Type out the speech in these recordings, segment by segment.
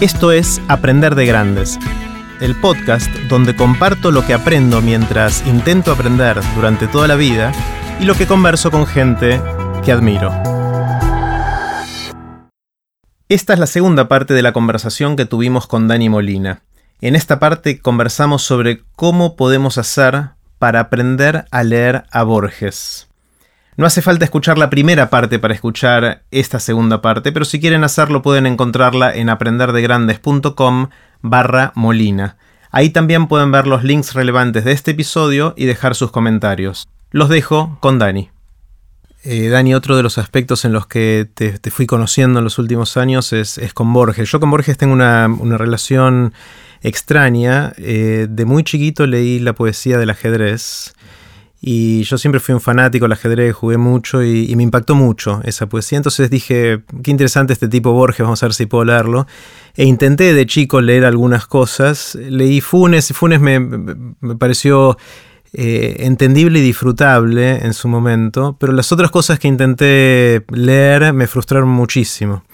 Esto es Aprender de Grandes, el podcast donde comparto lo que aprendo mientras intento aprender durante toda la vida y lo que converso con gente que admiro. Esta es la segunda parte de la conversación que tuvimos con Dani Molina. En esta parte conversamos sobre cómo podemos hacer para aprender a leer a Borges. No hace falta escuchar la primera parte para escuchar esta segunda parte, pero si quieren hacerlo pueden encontrarla en aprenderdegrandes.com barra molina. Ahí también pueden ver los links relevantes de este episodio y dejar sus comentarios. Los dejo con Dani. Eh, Dani, otro de los aspectos en los que te, fui conociendo en los últimos años es, con Borges. Yo con Borges tengo una, relación extraña. Eh, de muy chiquito leí la poesía del ajedrez y yo siempre fui un fanático del ajedrez, jugué mucho y, me impactó mucho esa poesía. Entonces dije, qué interesante este tipo Borges, vamos a ver si puedo leerlo. E intenté de chico leer algunas cosas. Leí Funes y Funes me, pareció eh, entendible y disfrutable en su momento, pero las otras cosas que intenté leer me frustraron muchísimo.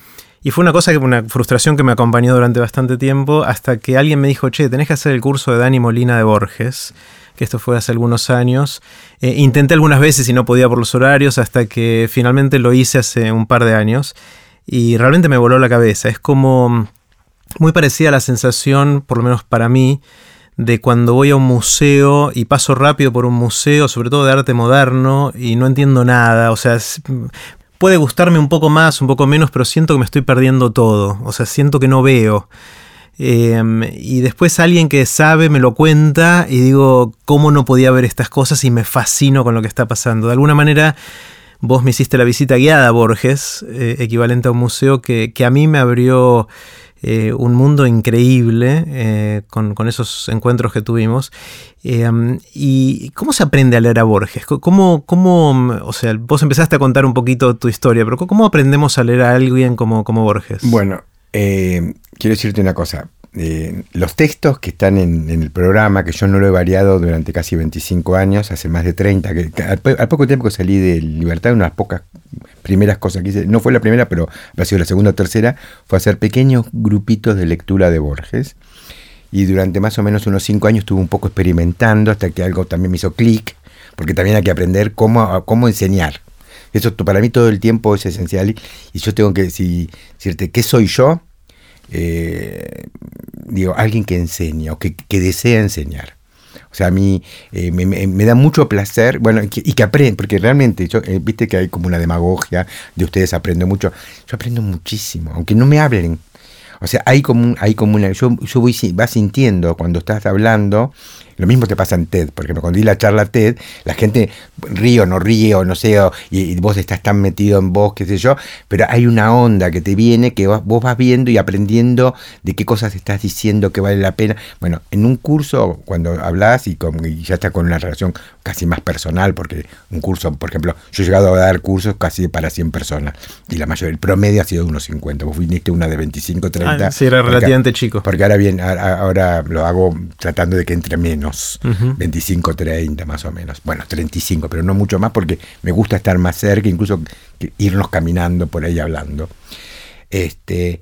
Y fue una cosa que una frustración que me acompañó durante bastante tiempo hasta que alguien me dijo, che, tenés que hacer el curso de Dani Molina de Borges que esto fue hace algunos años. Eh, intenté algunas veces y no podía por los horarios hasta que finalmente lo hice hace un par de años y realmente me voló la cabeza. Es como muy parecida a la sensación, por lo menos para mí, de cuando voy a un museo y paso rápido por un museo, sobre todo de arte moderno, y no entiendo nada. O sea, puede gustarme un poco más, un poco menos, pero siento que me estoy perdiendo todo. O sea, siento que no veo. Em, y después alguien que sabe me lo cuenta y digo, ¿cómo no podía ver estas cosas? Y me fascino con lo que está pasando. De alguna manera, vos me hiciste la visita guiada a Borges, eh, equivalente a un museo que, a mí me abrió eh, un mundo increíble eh, con, esos encuentros que tuvimos. Em, ¿Y cómo se aprende a leer a Borges? ¿Cómo, ¿Cómo, o sea, vos empezaste a contar un poquito tu historia, pero ¿cómo aprendemos a leer a alguien como, como Borges? Bueno, quiero decirte una cosa. Eh, los textos que están en, el programa, que yo no lo he variado durante casi 25 años, hace más de 30, que, al, poco tiempo que salí de Libertad, una de las pocas primeras cosas que hice, no fue la primera, pero ha sido la segunda o tercera, fue hacer pequeños grupitos de lectura de Borges. Y durante más o menos unos 5 años estuve un poco experimentando hasta que algo también me hizo clic, porque también hay que aprender cómo, cómo enseñar. Eso para mí todo el tiempo es esencial y yo tengo que decirte, ¿qué soy yo? Eh, digo, alguien que enseña o que, desea enseñar. O sea, a mí eh, me, da mucho placer, bueno, y que, aprende, porque realmente, eh, viste que hay como una demagogia de ustedes aprendo mucho. Yo aprendo muchísimo, aunque no me hablen. O sea, hay como, hay como una, yo, yo voy, vas sintiendo cuando estás hablando lo mismo te pasa en TED, porque cuando di la charla TED, la gente ríe o no ríe o no sé, y, vos estás tan metido en vos, qué sé yo, pero hay una onda que te viene que vos, vas viendo y aprendiendo de qué cosas estás diciendo que vale la pena. Bueno, en un curso, cuando hablas y, ya está con una relación casi más personal, porque un curso, por ejemplo, yo he llegado a dar cursos casi para 100 personas, y la mayoría, el promedio ha sido de unos 50. Vos viniste una de 25, 30. Ah, sí, era relativamente chico. Porque ahora bien, ahora lo hago tratando de que entre menos 25, 30 más o menos. Bueno, 35, pero no mucho más porque me gusta estar más cerca, incluso irnos caminando por ahí hablando. Este,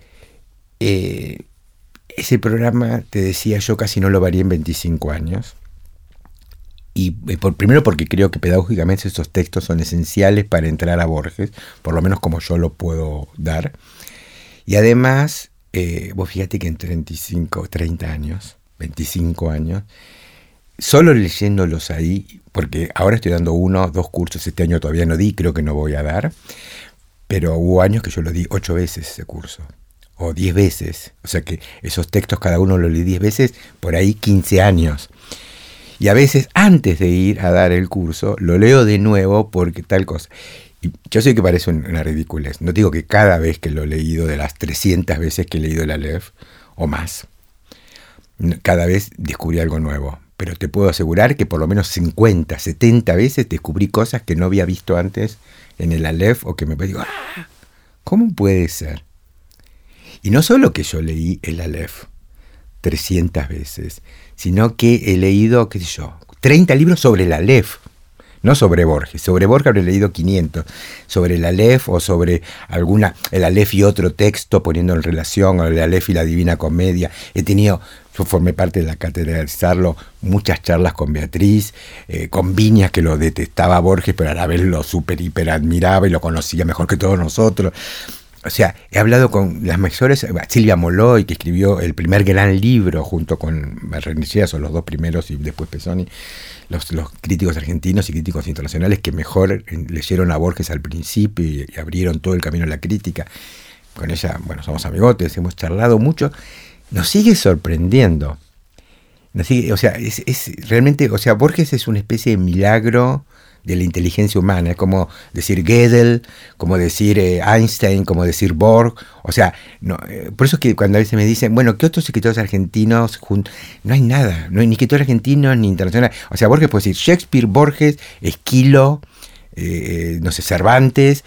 eh, ese programa, te decía yo, casi no lo varía en 25 años. Y eh, por, primero porque creo que pedagógicamente esos textos son esenciales para entrar a Borges, por lo menos como yo lo puedo dar. Y además, eh, vos fíjate que en 35, 30 años, 25 años, solo leyéndolos ahí, porque ahora estoy dando uno, dos cursos, este año todavía no di, creo que no voy a dar, pero hubo años que yo lo di ocho veces ese curso, o diez veces, o sea que esos textos cada uno lo leí diez veces, por ahí quince años. Y a veces antes de ir a dar el curso, lo leo de nuevo porque tal cosa. Y yo sé que parece una ridiculez. No digo que cada vez que lo he leído, de las 300 veces que he leído la LEF, o más, cada vez descubrí algo nuevo pero te puedo asegurar que por lo menos 50, 70 veces descubrí cosas que no había visto antes en el Aleph o que me digo, ah, ¿cómo puede ser? Y no solo que yo leí el Aleph 300 veces, sino que he leído, qué sé yo, 30 libros sobre el Aleph. no sobre Borges. Sobre Borges habré leído 500. Sobre el Aleph o sobre alguna, el Aleph y otro texto poniendo en relación, o el Aleph y la Divina Comedia. He tenido, yo formé parte de la Sarlo, muchas charlas con Beatriz, eh, con Viñas que lo detestaba Borges, pero a la vez lo super hiper admiraba y lo conocía mejor que todos nosotros. O sea, he hablado con las mejores, Silvia Moloy, que escribió el primer gran libro junto con Berrenechea, son los dos primeros y después Pesoni, los, críticos argentinos y críticos internacionales que mejor leyeron a Borges al principio y, abrieron todo el camino a la crítica. Con ella, bueno, somos amigotes, hemos charlado mucho. Nos sigue sorprendiendo. O sea, es, es realmente, o sea, Borges es una especie de milagro de la inteligencia humana. Es como decir Gödel, como decir eh, Einstein, como decir Borg. O sea, no, eh, por eso es que cuando a veces me dicen, bueno, ¿qué otros escritores argentinos? No hay nada, no hay ni escritor argentino ni internacional. O sea, Borges puede decir Shakespeare, Borges, Esquilo. Eh, no sé, Cervantes,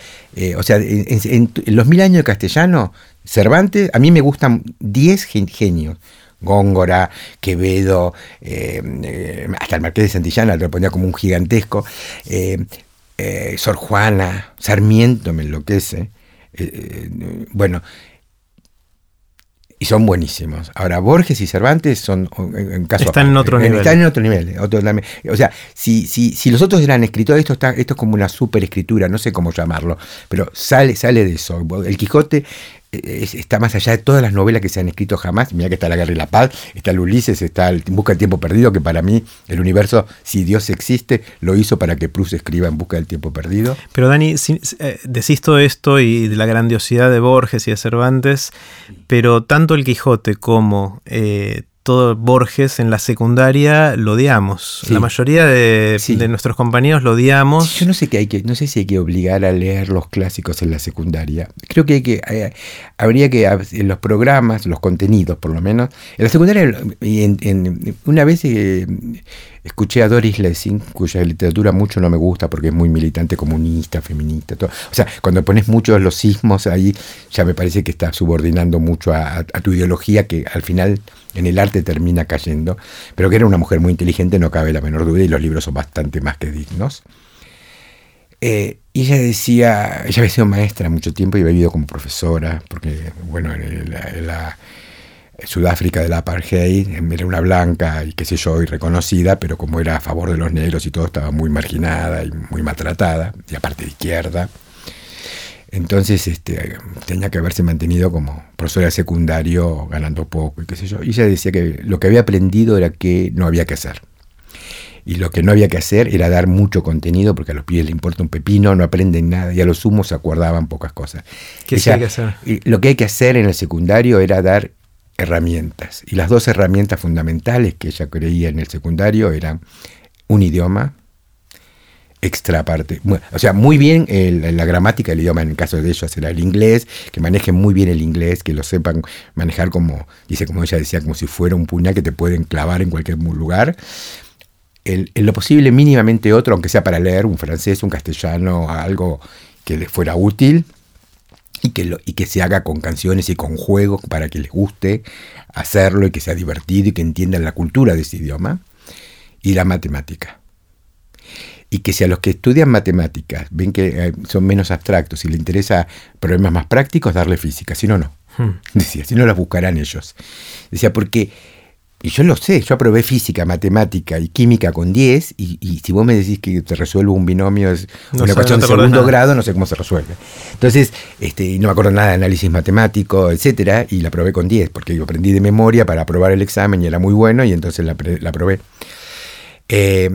o sea, en, los mil años de castellano, Cervantes, a mí me gustan 10 genios. Góngora, Quevedo, eh, eh, hasta el Marqués de Santillana lo ponía como un gigantesco, eh, Sor Juana, Sarmiento me enloquece. bueno, y son buenísimos. Ahora, Borges y Cervantes son en caso Están en otro nivel. Están en otro nivel. o sea, si, si, si los otros eran escritores, esto, está, esto es como una super escritura, no sé cómo llamarlo, pero sale, sale de eso. El Quijote está más allá de todas las novelas que se han escrito jamás. Mira que está La Guerra y la Paz, está el Ulises, está el Busca del Tiempo Perdido, que para mí el universo, si Dios existe, lo hizo para que Proust escriba En Busca del Tiempo Perdido. Pero Dani, eh, decís todo esto y de la grandiosidad de Borges y de Cervantes, pero tanto el Quijote como eh, todo Borges en la secundaria lo odiamos. La mayoría de, nuestros compañeros lo odiamos. yo no sé qué hay que, no sé si hay que obligar a leer los clásicos en la secundaria. Creo que hay que, eh, habría que en los programas, los contenidos por lo menos. En la secundaria, en, una vez eh, escuché a Doris Lessing, cuya literatura mucho no me gusta porque es muy militante comunista, feminista. Todo. O sea, cuando pones muchos los sismos ahí, ya me parece que estás subordinando mucho a tu ideología que al final en el arte termina cayendo, pero que era una mujer muy inteligente, no cabe la menor duda, y los libros son bastante más que dignos. Eh, ella decía, ella había sido maestra mucho tiempo y había vivido como profesora, porque, bueno, en la, Sudáfrica de la apartheid era una blanca y qué sé yo, y reconocida, pero como era a favor de los negros y todo, estaba muy marginada y muy maltratada, y aparte de izquierda. Entonces este, tenía que haberse mantenido como profesora de secundario, ganando poco y qué sé yo. Y ella decía que lo que había aprendido era que no había que hacer. Y lo que no había que hacer era dar mucho contenido, porque a los pies le importa un pepino, no aprenden nada, y a los sumos se acordaban pocas cosas. ¿Qué hay que hacer? Lo que hay que hacer en el secundario era dar herramientas. Y las dos herramientas fundamentales que ella creía en el secundario eran un idioma, extra parte. O sea, muy bien la gramática del idioma, en el caso de ellos será el inglés, que manejen muy bien el inglés, que lo sepan manejar como, dice como ella decía, como si fuera un puñal que te pueden clavar en cualquier lugar. en lo posible mínimamente otro, aunque sea para leer un francés, un castellano, algo que les fuera útil y que, lo, y que se haga con canciones y con juegos para que les guste hacerlo y que sea divertido y que entiendan la cultura de ese idioma. Y la matemática y que si a los que estudian matemáticas ven que eh, son menos abstractos y les interesa problemas más prácticos, darle física, si no, no. Hmm. Decía, si no las buscarán ellos. Decía, porque, y yo lo sé, yo aprobé física, matemática y química con 10, y, si vos me decís que te resuelvo un binomio, es una ecuación de segundo grado, no sé cómo se resuelve. Entonces, este, no me acuerdo nada de análisis matemático, etcétera, y la aprobé con 10, porque yo aprendí de memoria para aprobar el examen y era muy bueno, y entonces la, la aprobé. Eh,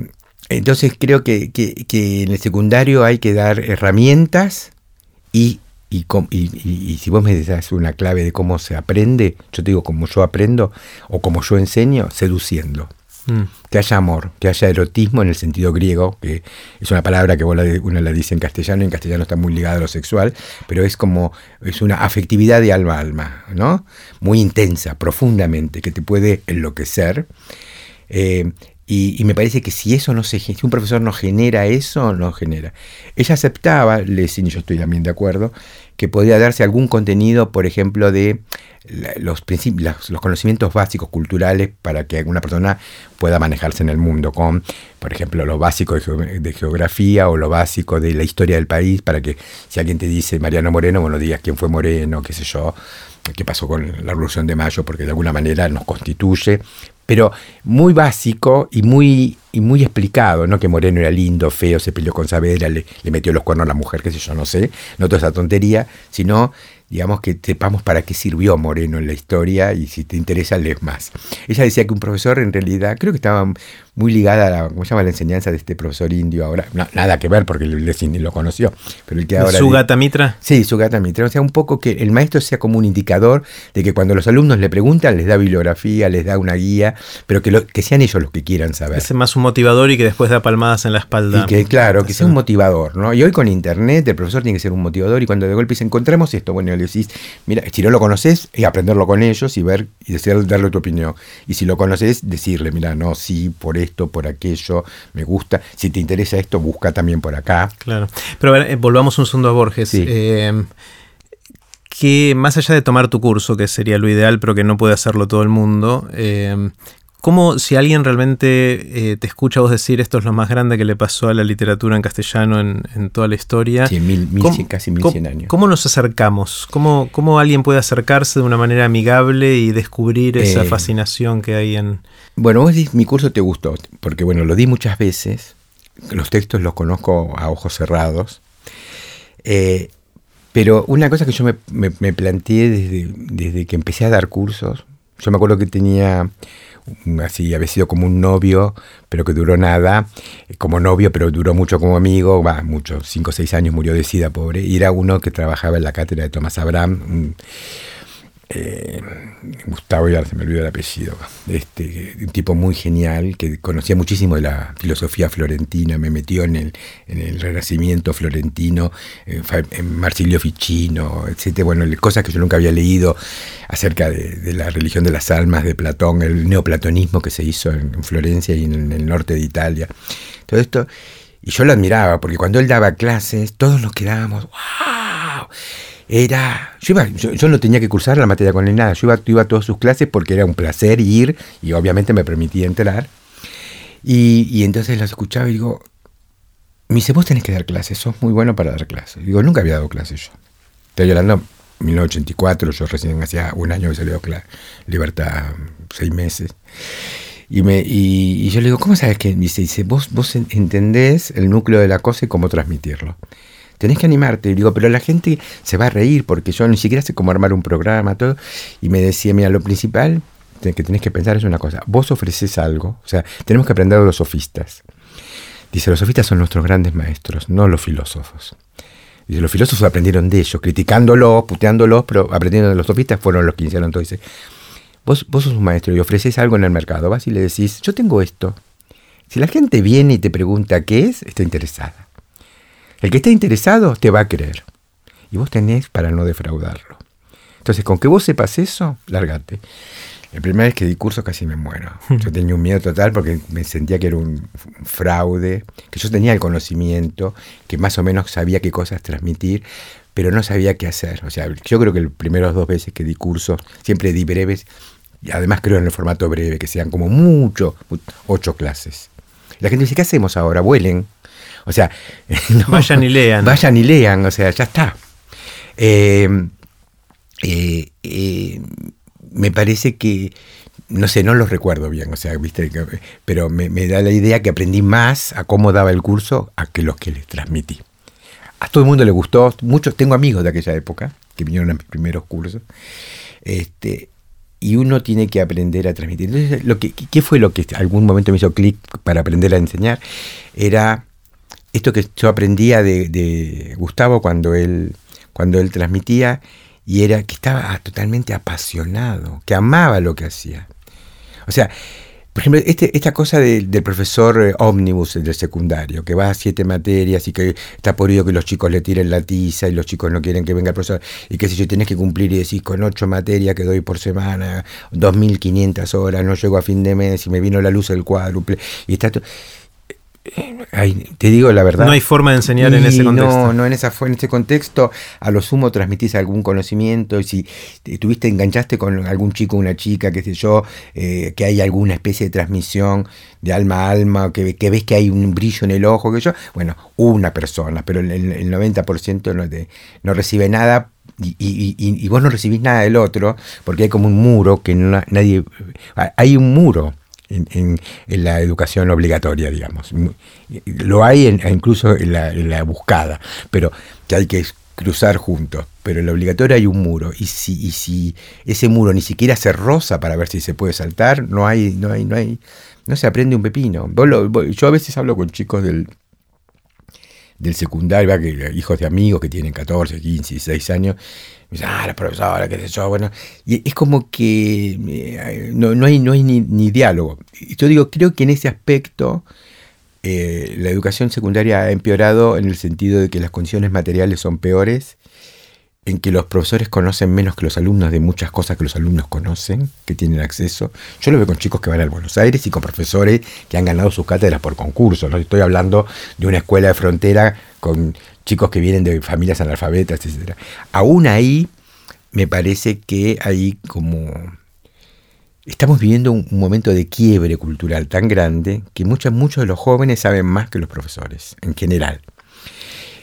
entonces creo que, en el secundario hay que dar herramientas y, y, y, si vos me das una clave de cómo se aprende, yo te digo como yo aprendo o como yo enseño, seduciendo. Mm. Que haya amor, que haya erotismo en el sentido griego, que es una palabra que uno la dice en castellano, y en castellano está muy ligada a lo sexual, pero es como, es una afectividad de alma a alma, ¿no? Muy intensa, profundamente, que te puede enloquecer. Eh, Y, me parece que si eso no se si un profesor no genera eso, no genera. Ella aceptaba, y yo estoy también de acuerdo, que podía darse algún contenido, por ejemplo, de los, los conocimientos básicos culturales para que alguna persona pueda manejarse en el mundo, con, por ejemplo, lo básico de, geografía o lo básico de la historia del país, para que si alguien te dice Mariano Moreno, bueno, digas quién fue Moreno, qué sé yo, qué pasó con la Revolución de Mayo, porque de alguna manera nos constituye, pero muy básico y muy, y muy explicado, no que Moreno era lindo, feo, se peleó con Saavedra, le, le metió los cuernos a la mujer, qué sé yo, no sé, no toda esa tontería, sino digamos que sepamos para qué sirvió Moreno en la historia y si te interesa lees más. Ella decía que un profesor en realidad, creo que estaba muy ligada a la, ¿cómo se llama? la enseñanza de este profesor indio ahora, nada que ver porque lo conoció, pero el que ahora... ¿Sugata Mitra? Sí, Sugata Mitra, o sea, un poco que el maestro sea como un indicador de que cuando los alumnos le preguntan les da bibliografía, les da una guía, pero que, lo, que sean ellos los que quieran saber. Es más un motivador y que después da palmadas en la espalda. Y que claro, que sea un motivador, ¿no? Y hoy con internet el profesor tiene que ser un motivador y cuando de golpe se encontramos esto, bueno, le decís, mira, si no lo conoces, y aprenderlo con ellos y ver y decir, darle tu opinión. Y si lo conoces, decirle, mira, no, sí, por esto, por aquello, me gusta. Si te interesa esto, busca también por acá. Claro. Pero eh, volvamos un segundo a Borges. Eh, que más allá de tomar tu curso, que sería lo ideal, pero que no puede hacerlo todo el mundo, eh, ¿Cómo si alguien realmente eh, te escucha vos decir esto es lo más grande que le pasó a la literatura en castellano en, toda la historia? Sí, mil, mil, casi mil cien años. ¿Cómo nos acercamos? ¿Cómo, ¿Cómo, alguien puede acercarse de una manera amigable y descubrir esa eh, fascinación que hay en... Bueno, vos decís, mi curso te gustó, porque bueno, lo di muchas veces, los textos los conozco a ojos cerrados, eh, pero una cosa que yo me, me planteé desde, desde que empecé a dar cursos, yo me acuerdo que tenía así, había sido como un novio, pero que duró nada, como novio, pero duró mucho como amigo, va, mucho, cinco o seis años murió de sida, pobre, y era uno que trabajaba en la cátedra de Tomás Abraham, eh, Gustavo, ya se me olvidó el apellido, este, un tipo muy genial que conocía muchísimo de la filosofía florentina, me metió en el, en renacimiento florentino, en Marsilio Ficino, etc. Bueno, cosas que yo nunca había leído acerca de, la religión de las almas de Platón, el neoplatonismo que se hizo en, Florencia y en, el norte de Italia. Todo esto, y yo lo admiraba, porque cuando él daba clases, todos nos quedábamos, ¡wow! Era. Yo, iba, yo, no tenía que cursar la materia con él nada. Yo iba, a todas sus clases porque era un placer ir y obviamente me permitía entrar. Y, entonces las escuchaba y digo, me dice, vos tenés que dar clases, sos muy bueno para dar clases. Digo, nunca había dado clases yo. Estoy hablando de 1984, yo recién hacía un año que salió Libertad, seis meses. Y, me, y, yo le digo, ¿cómo sabes que? Me dice, dice vos, vos entendés el núcleo de la cosa y cómo transmitirlo tenés que animarte. Y digo, pero la gente se va a reír porque yo ni siquiera sé cómo armar un programa, todo. Y me decía, mira, lo principal que tenés que pensar es una cosa. Vos ofreces algo, o sea, tenemos que aprender de los sofistas. Dice, los sofistas son nuestros grandes maestros, no los filósofos. Dice, los filósofos aprendieron de ellos, criticándolos, puteándolos, pero aprendiendo de los sofistas fueron los que iniciaron todo. Dice, vos, vos sos un maestro y ofreces algo en el mercado, vas y le decís, yo tengo esto. Si la gente viene y te pregunta qué es, está interesada. El que está interesado te va a creer. Y vos tenés para no defraudarlo. Entonces, con que vos sepas eso, lárgate. La primera vez que di curso casi me muero. Yo tenía un miedo total porque me sentía que era un fraude, que yo tenía el conocimiento, que más o menos sabía qué cosas transmitir, pero no sabía qué hacer. O sea, yo creo que las primeras dos veces que di curso, siempre di breves, y además creo en el formato breve, que sean como mucho, ocho clases. La gente dice, ¿qué hacemos ahora? Vuelen. O sea, vayan y lean. Vayan y lean, o sea, ya está. Eh, eh, eh, me parece que, no sé, no lo recuerdo bien, o sea, viste, pero me, da la idea que aprendí más a cómo daba el curso a que los que les transmití. A todo el mundo le gustó, muchos, tengo amigos de aquella época que vinieron a mis primeros cursos, este, y uno tiene que aprender a transmitir. Entonces, lo que, ¿qué fue lo que algún momento me hizo clic para aprender a enseñar? Era esto que yo aprendía de, Gustavo cuando él, cuando él transmitía, y era que estaba totalmente apasionado, que amaba lo que hacía. O sea, por ejemplo, este, esta cosa del profesor eh, ómnibus del secundario, que va a siete materias y que está por ello que los chicos le tiren la tiza y los chicos no quieren que venga el profesor, y que si yo tenés que cumplir y decís con ocho materias que doy por semana, 2.500 horas, no llego a fin de mes y me vino la luz del cuádruple, y está todo te digo la verdad. No hay forma de enseñar en ese contexto. No, no en, esa, en ese contexto. A lo sumo transmitís algún conocimiento. Y si tuviste, enganchaste con algún chico una chica, qué sé yo, eh, que hay alguna especie de transmisión de alma a alma, que, que, ves que hay un brillo en el ojo, que yo. Bueno, una persona, pero el, el 90% no, no recibe nada y, y, y, vos no recibís nada del otro, porque hay como un muro que no, nadie. Hay un muro en, la educación obligatoria, digamos. Lo hay incluso en la, buscada, pero que hay que cruzar juntos. Pero en la obligatoria hay un muro. Y si, y si ese muro ni siquiera se roza para ver si se puede saltar, no hay, no hay, no hay, no se aprende un pepino. yo a veces hablo con chicos del, del secundario, hijos de amigos que tienen 14, 15, 16 años, me dicen, ah, la profesora, qué sé yo, bueno, y es como que eh, no, hay, no hay ni, diálogo. Y yo digo, creo que en ese aspecto eh, la educación secundaria ha empeorado en el sentido de que las condiciones materiales son peores en que los profesores conocen menos que los alumnos de muchas cosas que los alumnos conocen, que tienen acceso. Yo lo veo con chicos que van a Buenos Aires y con profesores que han ganado sus cátedras por concurso. No estoy hablando de una escuela de frontera con chicos que vienen de familias analfabetas, etc. Aún ahí me parece que hay como... Estamos viviendo un, momento de quiebre cultural tan grande que muchos, muchos de los jóvenes saben más que los profesores, en general.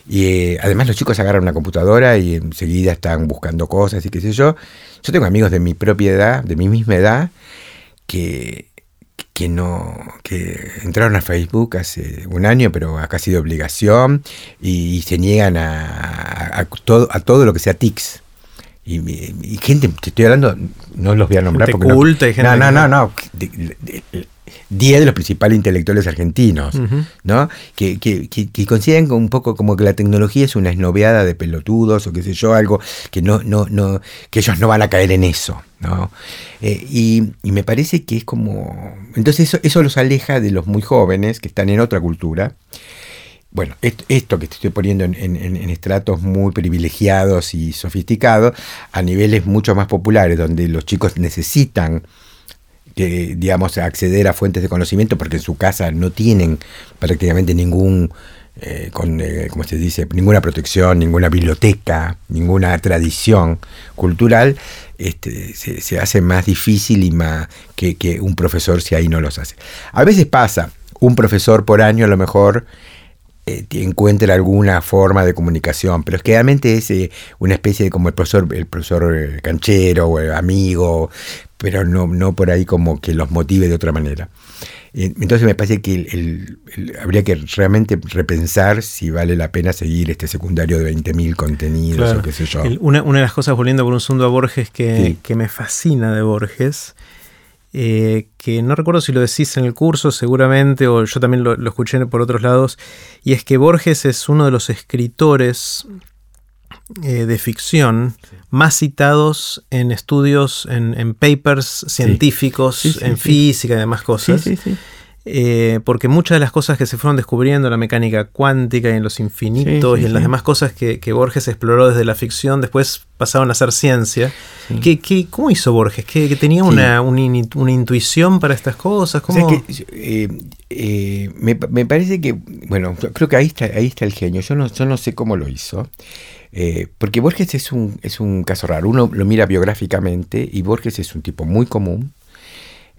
Y eh, además los chicos agarran una computadora y enseguida están buscando cosas y qué sé yo. Yo tengo amigos de mi propia edad, de mi misma edad, que, que no que entraron a Facebook hace un año, pero ha casi de obligación y, se niegan a, todo, a todo lo que sea TICS. Y, gente, te estoy hablando, no los voy a nombrar porque no, no, no, no, 10 de los principales intelectuales argentinos, ¿no? Que, que, que, consideran un poco como que la tecnología es una esnoveada de pelotudos o qué sé yo, algo que no, no, no, que ellos no van a caer en eso, ¿no? Eh, y, me parece que es como. Entonces eso, eso los aleja de los muy jóvenes que están en otra cultura. Bueno, esto, que te estoy poniendo en, en, estratos muy privilegiados y sofisticados, a niveles mucho más populares, donde los chicos necesitan que, digamos, acceder a fuentes de conocimiento porque en su casa no tienen prácticamente ningún, eh, con, eh, como se dice, ninguna protección, ninguna biblioteca, ninguna tradición cultural, este, se, hace más difícil y más que un profesor si ahí no los hace. A veces pasa, un profesor por año a lo mejor eh, encuentra alguna forma de comunicación, pero es que realmente es una especie de como el profesor, el profesor canchero o el amigo, pero no, no por ahí como que los motive de otra manera. Entonces me parece que habría que realmente repensar si vale la pena seguir este secundario de 20.000 contenidos o qué sé yo. una, de las cosas, volviendo por un segundo a Borges, que, que me fascina de Borges, eh, que no recuerdo si lo decís en el curso seguramente, o yo también lo, lo escuché por otros lados, y es que Borges es uno de los escritores eh, de ficción más citados en estudios, en, papers científicos, en física y demás cosas. Eh, porque muchas de las cosas que se fueron descubriendo en la mecánica cuántica y en los infinitos y en las demás cosas que, Borges exploró desde la ficción, después pasaron a ser ciencia. ¿Qué, cómo hizo Borges? ¿Que, tenía una, una, intuición para estas cosas? Eh, me, me, parece que, bueno, creo que ahí está, ahí está el genio. Yo no, yo no sé cómo lo hizo. Eh, porque Borges es un, es un caso raro. Uno lo mira biográficamente y Borges es un tipo muy común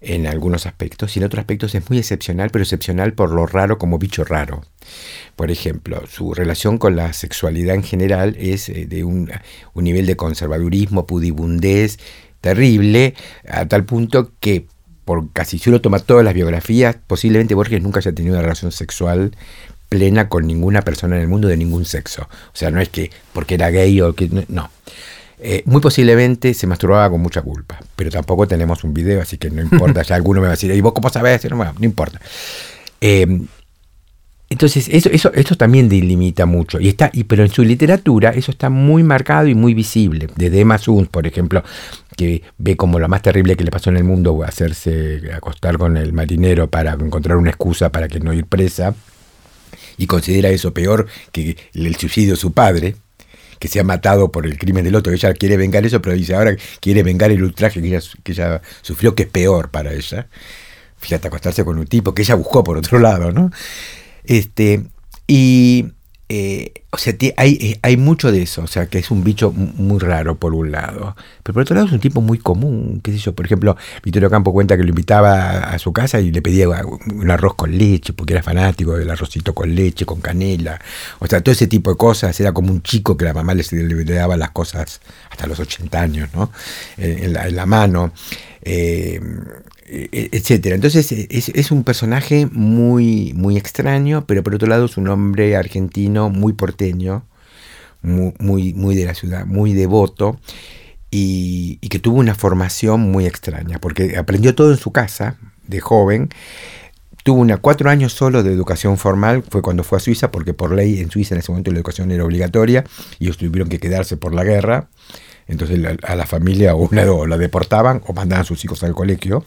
en algunos aspectos y en otros aspectos es muy excepcional, pero excepcional por lo raro como bicho raro. Por ejemplo, su relación con la sexualidad en general es eh, de un, un nivel de conservadurismo, pudibundez terrible, a tal punto que por casi si uno toma todas las biografías, posiblemente Borges nunca haya tenido una relación sexual plena con ninguna persona en el mundo de ningún sexo. O sea, no es que porque era gay o que... No. Eh, muy posiblemente se masturbaba con mucha culpa, pero tampoco tenemos un video, así que no importa, ya alguno me va a decir, ¿y vos cómo sabés? No, no importa. Eh, entonces, eso, eso, esto también delimita mucho. Y está, y, pero en su literatura eso está muy marcado y muy visible. Desde Emma Suns, por ejemplo, que ve como lo más terrible que le pasó en el mundo hacerse acostar con el marinero para encontrar una excusa para que no ir presa. Y considera eso peor que el suicidio de su padre, que se ha matado por el crimen del otro. Ella quiere vengar eso, pero dice ahora quiere vengar el ultraje que ella, sufrió, que es peor para ella. Fíjate, acostarse con un tipo que ella buscó por otro lado, ¿no? Este, y, eh, o sea, hay, eh, hay, mucho de eso, o sea, que es un bicho muy raro por un lado. Pero por otro lado es un tipo muy común, qué sé yo. Por ejemplo, Vittorio Campo cuenta que lo invitaba a su casa y le pedía un arroz con leche, porque era fanático del arrocito con leche, con canela. O sea, todo ese tipo de cosas. Era como un chico que la mamá le, daba las cosas hasta los 80 años, ¿no? En, la, en la, mano. Eh, e, etcétera. Entonces es, un personaje muy, muy extraño, pero por otro lado es un hombre argentino muy porteño, muy, muy, de la ciudad, muy devoto, y, que tuvo una formación muy extraña, porque aprendió todo en su casa, de joven, tuvo una, cuatro años solo de educación formal, fue cuando fue a Suiza, porque por ley en Suiza en ese momento la educación era obligatoria, y ellos tuvieron que quedarse por la guerra, entonces a la familia o una o la deportaban o mandaban a sus hijos al colegio.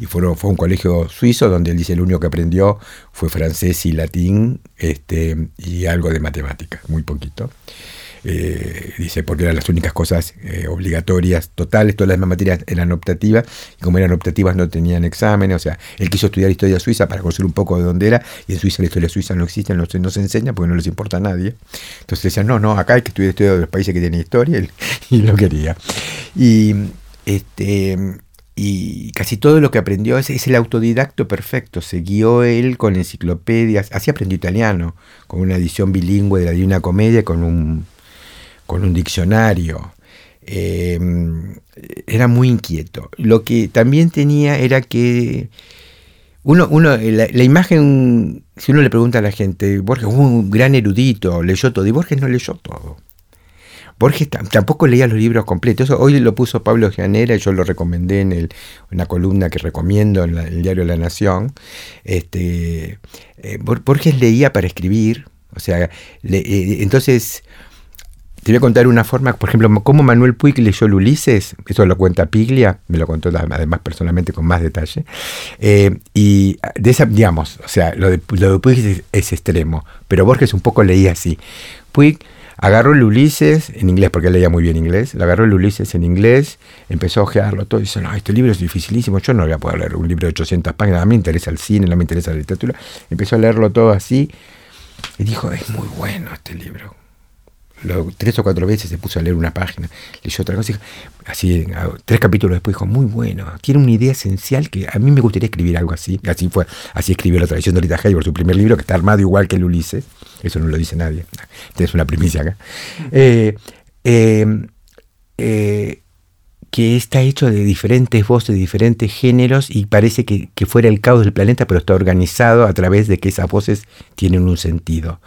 Y fueron, fue un colegio suizo donde él dice el único que aprendió fue francés y latín este, y algo de matemáticas, muy poquito. Eh, dice, porque eran las únicas cosas eh, obligatorias, totales, todas las demás materias eran optativas, y como eran optativas no tenían exámenes, o sea, él quiso estudiar historia suiza para conocer un poco de dónde era, y en Suiza la historia suiza no existe, no, no se enseña porque no les importa a nadie. Entonces decían, no, no, acá hay que estudiar historia de los países que tienen historia, y, lo quería. Y este y casi todo lo que aprendió es, es, el autodidacto perfecto. Se guió él con enciclopedias, así aprendió italiano, con una edición bilingüe de la Divina Comedia, con un con un diccionario. Eh, era muy inquieto. Lo que también tenía era que uno, uno la, imagen, si uno le pregunta a la gente, Borges un gran erudito, leyó todo, y Borges no leyó todo. Borges tampoco leía los libros completos. Hoy lo puso Pablo Gianera y yo lo recomendé en una columna que recomiendo en, el diario La Nación. Este, eh, Borges leía para escribir. O sea, eh, entonces te voy a contar una forma, por ejemplo, cómo Manuel Puig leyó el Ulises, eso lo cuenta Piglia, me lo contó además personalmente con más detalle, eh, y de esa, digamos, o sea, lo de, lo Puig es, extremo, pero Borges un poco leía así. Puig agarró el Ulises, en inglés, porque él leía muy bien inglés, le agarró el Ulises en inglés, empezó a ojearlo todo, y dice, no, este libro es dificilísimo, yo no voy a poder leer un libro de 800 páginas, a mí me interesa el cine, no me interesa la literatura, empezó a leerlo todo así, y dijo, es muy bueno este libro tres o cuatro veces se puso a leer una página, leyó otra cosa, y, así, tres capítulos después dijo, muy bueno, tiene una idea esencial que a mí me gustaría escribir algo así. Así fue, así escribió la tradición de Rita Hayworth, su primer libro, que está armado igual que el Ulises, eso no lo dice nadie, tienes una primicia acá. Eh, eh, eh, que está hecho de diferentes voces, de diferentes géneros y parece que, fuera el caos del planeta, pero está organizado a través de que esas voces tienen un sentido.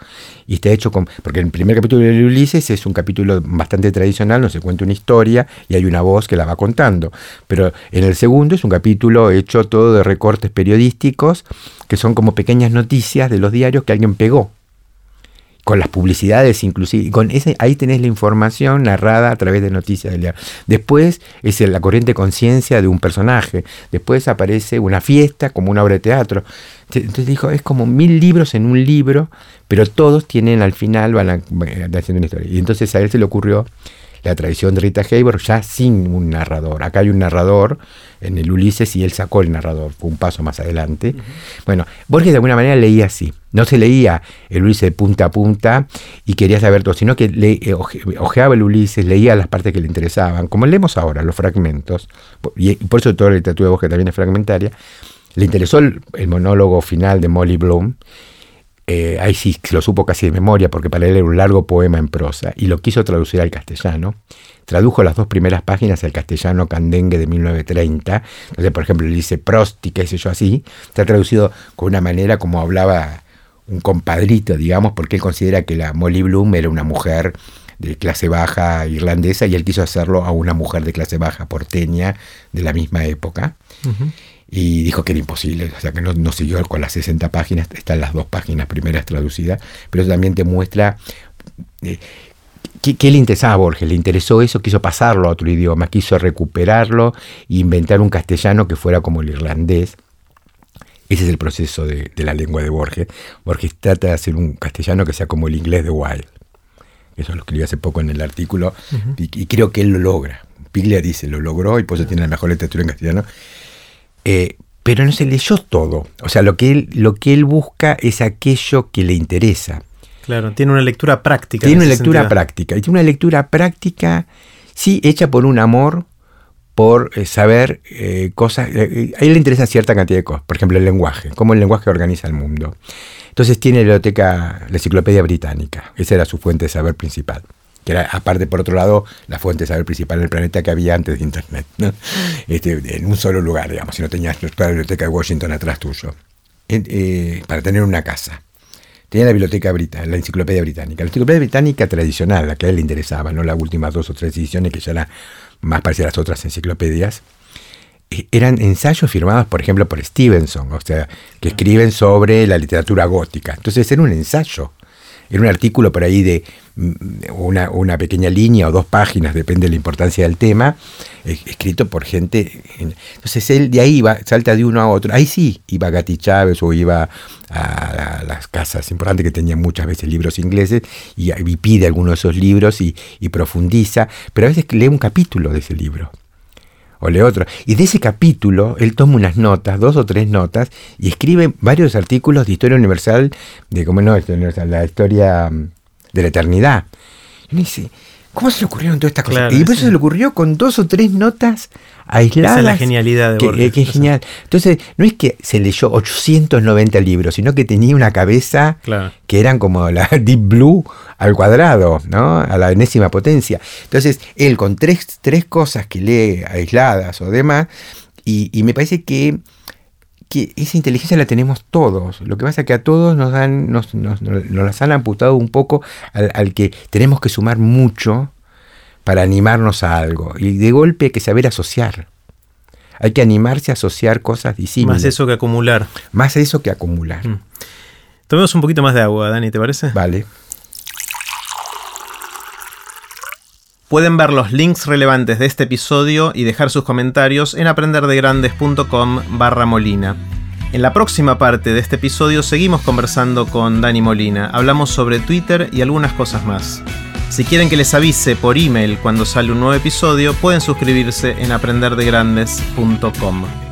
Y está hecho con... Porque el primer capítulo de Ulises es un capítulo bastante tradicional, no se cuenta una historia y hay una voz que la va contando. Pero en el segundo es un capítulo hecho todo de recortes periodísticos que son como pequeñas noticias de los diarios que alguien pegó con las publicidades inclusive, con ese, ahí tenés la información narrada a través de noticias del diario. Después es la corriente conciencia de un personaje, después aparece una fiesta como una obra de teatro. Entonces dijo, es como mil libros en un libro, pero todos tienen al final, van, haciendo una historia. Y entonces a él se le ocurrió la tradición de Rita Hayworth ya sin un narrador. Acá hay un narrador en el Ulises y él sacó el narrador, fue un paso más adelante. Bueno, Borges de alguna manera leía así. No se leía el Ulises de punta a punta y quería saber todo, sino que le, eh, ojeaba el Ulises, leía las partes que le interesaban, como leemos ahora, los fragmentos, y por eso toda la literatura de Borges también es fragmentaria. Le interesó el monólogo final de Molly Bloom eh, ahí sí lo supo casi de memoria porque para él era un largo poema en prosa y lo quiso traducir al castellano. Tradujo las dos primeras páginas al castellano candengue de 1930. Entonces, por ejemplo, le dice Prost y qué sé yo así. Está traducido con una manera como hablaba un compadrito, digamos, porque él considera que la Molly Bloom era una mujer de clase baja irlandesa y él quiso hacerlo a una mujer de clase baja porteña de la misma época. Y dijo que era imposible, o sea que no, siguió con las 60 páginas, están las dos páginas primeras traducidas, pero eso también te muestra eh, ¿qué, le interesaba a Borges, le interesó eso, quiso pasarlo a otro idioma, quiso recuperarlo e inventar un castellano que fuera como el irlandés. Ese es el proceso de, la lengua de Borges. Borges trata de hacer un castellano que sea como el inglés de Wilde. Eso lo escribí hace poco en el artículo y, creo que él lo logra. Piglia dice, lo logró y por eso tiene la mejor literatura en castellano. Eh, pero no se leyó todo. O sea, lo que, él, lo que él busca es aquello que le interesa. Claro, tiene una lectura práctica. Tiene una lectura práctica. Y tiene una lectura práctica, sí, hecha por un amor, por eh, saber eh, cosas. a él le interesa cierta cantidad de cosas. Por ejemplo, el lenguaje, cómo el lenguaje organiza el mundo. Entonces tiene la biblioteca, la enciclopedia británica. Esa era su fuente de saber principal que era aparte por otro lado la fuente de saber principal del planeta que había antes de Internet, este, en un solo lugar, digamos, si no tenías la biblioteca de Washington atrás tuyo, eh, para tener una casa. Tenía la biblioteca británica, la enciclopedia británica. La enciclopedia británica tradicional, la que a él le interesaba, no las últimas dos o tres ediciones que ya era más parecía a las otras enciclopedias, eh, eran ensayos firmados, por ejemplo, por Stevenson, o sea, que escriben sobre la literatura gótica. Entonces era un ensayo. Era un artículo por ahí de mm, una, pequeña línea o dos páginas, depende de la importancia del tema, escrito por gente. Entonces él de ahí va, salta de uno a otro. Ahí sí iba a Gati Chávez o iba a, las casas importantes que tenían muchas veces libros ingleses y, pide alguno de esos libros y, y profundiza, pero a veces lee un capítulo de ese libro o lee otro. Y de ese capítulo él toma unas notas, dos o tres notas, y escribe varios artículos de historia universal, de cómo no, la historia mm, de la eternidad. Y me dice, ¿cómo se le ocurrieron todas estas cosas? y por eso se le ocurrió con dos o tres notas aisladas. Esa es la genialidad de Borges. Que, es genial. Entonces, no es que se leyó 890 libros, sino que tenía una cabeza que eran como la Deep Blue al cuadrado, ¿no? A la enésima potencia. Entonces, él con tres, tres cosas que lee aisladas o demás, y, me parece que que esa inteligencia la tenemos todos. Lo que pasa es que a todos nos dan, nos, nos, las han amputado un poco al, al, que tenemos que sumar mucho para animarnos a algo. Y de golpe hay que saber asociar. Hay que animarse a asociar cosas disímiles. Más eso que acumular. Más eso que acumular. Mm. Tomemos un poquito más de agua, Dani, ¿te parece? Vale. Pueden ver los links relevantes de este episodio y dejar sus comentarios en aprenderdegrandes.com barra molina. En la próxima parte de este episodio seguimos conversando con Dani Molina. Hablamos sobre Twitter y algunas cosas más. Si quieren que les avise por email cuando sale un nuevo episodio, pueden suscribirse en aprenderdegrandes.com.